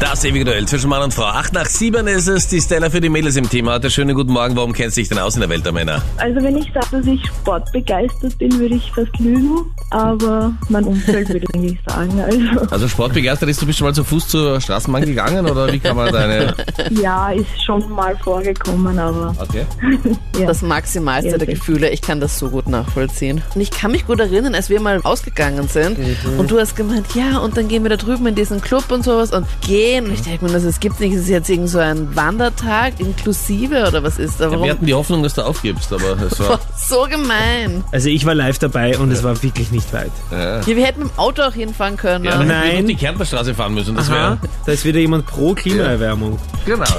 Das ewige Duell zwischen Mann und Frau. Acht nach sieben ist es, die Stella für die Mädels im Team heute. Schönen guten Morgen, warum kennst du dich denn aus in der Welt der Männer? Also wenn ich sage, dass ich sportbegeistert bin, würde ich fast lügen, aber mein Umfeld würde ich eigentlich sagen. Also Also sportbegeistert ist, du bist schon mal zu Fuß zur Straßenbahn gegangen oder wie kann man deine... ja, ist schon mal vorgekommen, aber Okay. ja. Das Maximalste Ja, der. Gefühle. Ich kann das so gut nachvollziehen. Und ich kann mich gut erinnern, als wir mal ausgegangen sind und du hast gemeint, ja, und dann gehen wir da drüben in diesen Club und sowas und gehen. Und ich denke mir, das es gibt nicht, es ist jetzt irgend so ein Wandertag inklusive oder was ist da? Ja, Warum? wir hatten die Hoffnung, dass du aufgibst, aber es war... so gemein. Also ich war live dabei und es war wirklich nicht weit. Ja, wir hätten mit dem Auto auch hinfahren können. Ja, Nein. wir die Kärntnerstraße fahren müssen, das Aha, wäre... da ist wieder jemand pro Klimaerwärmung. Genau.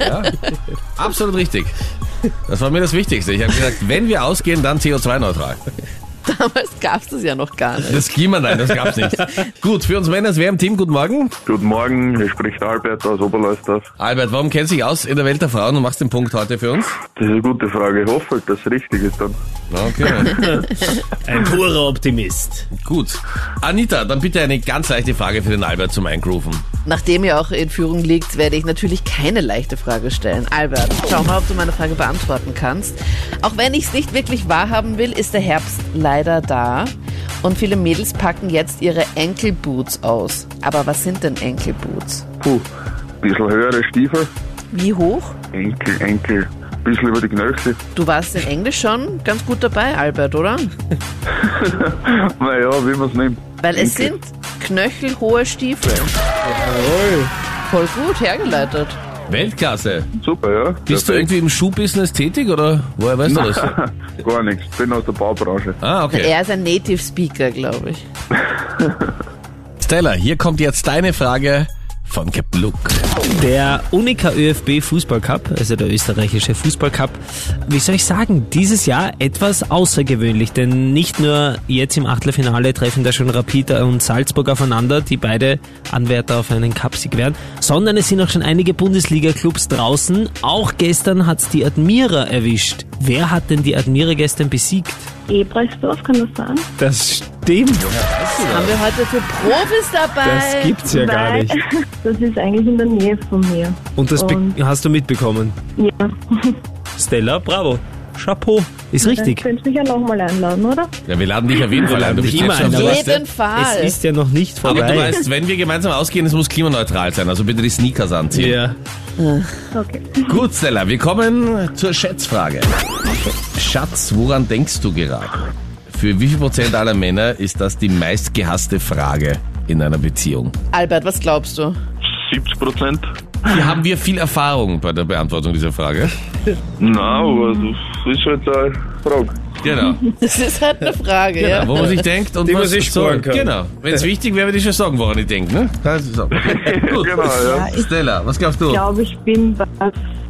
Ja, absolut richtig. Das war mir das Wichtigste. Ich habe gesagt, wenn wir ausgehen, dann CO2-neutral. Damals gab es das ja noch gar nicht. Das Klima, nein, das gab's nicht. Gut, für uns Männer, wer im Team, guten Morgen. Guten Morgen, hier spricht Albert aus Oberleusdorf. Albert, warum kennst du dich aus in der Welt der Frauen und machst den Punkt heute für uns? Das ist eine gute Frage. Ich hoffe, halt, dass es richtig ist dann. Okay, Ein purer Optimist. gut. Anita, dann bitte eine ganz leichte Frage für den Albert zum Eingrooven. Nachdem ihr auch in Führung liegt, werde ich natürlich keine leichte Frage stellen. Albert, schau mal, ob du meine Frage beantworten kannst. Auch wenn ich es nicht wirklich wahrhaben will, ist der Herbst leider da. Und viele Mädels packen jetzt ihre Enkelboots aus. Aber was sind denn Enkelboots? Puh, bisschen höhere Stiefel, Wie hoch? Enkel, Enkel, bisschen über die Knöchel. Du warst in Englisch schon ganz gut dabei, Albert, oder? Naja, wie man es nimmt. Weil es sind knöchelhohe Stiefel. Voll gut hergeleitet. Weltklasse. Super, ja. Bist du irgendwie im Schuhbusiness tätig oder woher weißt du das? Gar nichts. Bin aus der Baubranche. Ah, okay. Er ist ein Native Speaker, glaube ich. Stella, hier kommt jetzt deine Frage von Captain Luke. Der Unica ÖFB Fußballcup, also der österreichische Fußballcup, wie soll ich sagen, dieses Jahr etwas außergewöhnlich, denn nicht nur jetzt im Achtelfinale treffen da schon Rapid und Salzburg aufeinander, die beide Anwärter auf einen Cupsieg wären, sondern es sind auch schon einige Bundesliga-Clubs draußen. Auch gestern hat's die Admira erwischt. Wer hat denn die Admira gestern besiegt? Ebrechtdorf, kann das sein? Das stimmt. Haben wir heute für Profis dabei? Das gibt's ja gar Weil nicht. das ist eigentlich in der Nähe von mir. Und das Und- hast du mitbekommen. Ja, Stella, bravo. Chapeau. Ist dann richtig. könnt ihr mich ja nochmal einladen, oder? Ja, wir laden dich auf jeden Fall ein. Du bist immer jetzt schon ein, auf aber- jeden Fall. Es ist ja noch nicht Aber vorbei. du weißt, wenn wir gemeinsam ausgehen, es muss klimaneutral sein. Also bitte die Sneakers anziehen. ja. Okay. Gut, Stella, wir kommen zur Schätzfrage. Schatz, woran denkst du gerade? Für wie viel Prozent aller Männer ist das die meistgehasste Frage in einer Beziehung? Albert, was glaubst du? 70 Prozent? Hier haben wir viel Erfahrung bei der Beantwortung dieser Frage. Nein, aber das ist halt eine Frage. Genau. Das ist halt eine Frage, genau ja. wo man sich denkt und Die man was sich so, sparen kann. Genau. Wenn es wichtig wäre, würde ich schon sagen, woran ich denke. Ne? Sagen. Gut. Genau, ja. Ich Stella, was glaubst du? glaube, ich bin bei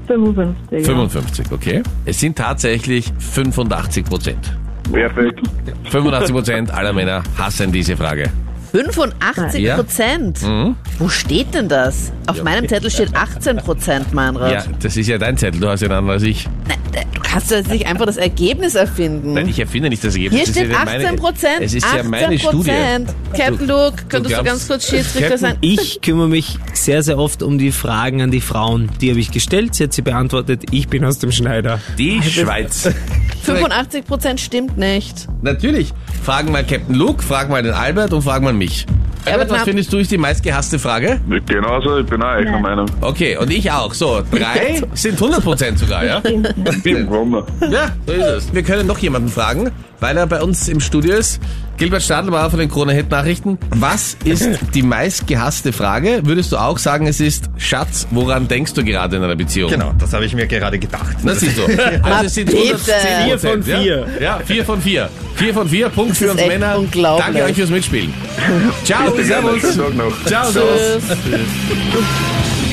55. ja. 55, okay. Es sind tatsächlich 85 Prozent. Perfekt. 85 Prozent aller Männer hassen diese Frage. 85 Ja. Prozent. Mhm. Wo steht denn das? Auf meinem Zettel steht 18 Prozent, Meinrad. Ja, das ist ja dein Zettel, du hast ja einen anderen als ich. Nein, Du kannst doch jetzt nicht einfach das Ergebnis erfinden. Nein, ich erfinde nicht das Ergebnis. Hier Das steht ja meine- 18 Prozent. Es ist 18 ja meine Studie. Captain Luke, könntest du, glaubst- ganz kurz Schiedsrichter sein? Ich kümmere mich sehr, sehr oft um die Fragen an die Frauen. Die habe ich gestellt, sie hat sie beantwortet. Ich bin aus dem Schneider. Die Schweiz. 85 Prozent stimmt nicht. Natürlich. Fragen mal Captain Luke, fragen mal den Albert und fragen mal mich. Albert, was na- findest du ist die meistgehasste Frage? Genauso, ich bin auch einer Meinung. Okay, und ich auch. So, drei sind 100 Prozent sogar, ja? Ich bin gewonnen. Ja, so ist es. Wir können noch jemanden fragen, weil er bei uns im Studio ist. Gilbert Stadelmauer von den Krone Hit Nachrichten. Was ist die meistgehasste Frage? Würdest du auch sagen, es ist Schatz, woran denkst du gerade in einer Beziehung? Genau, das habe ich mir gerade gedacht. Das siehst du. Also es sind bitte. 110 Vier von ja? vier. Ja, vier von vier. Vier von vier, Punkt für ist uns Männer. Danke euch fürs Mitspielen. Ciao, servus. Ciao, servus. Tschüss.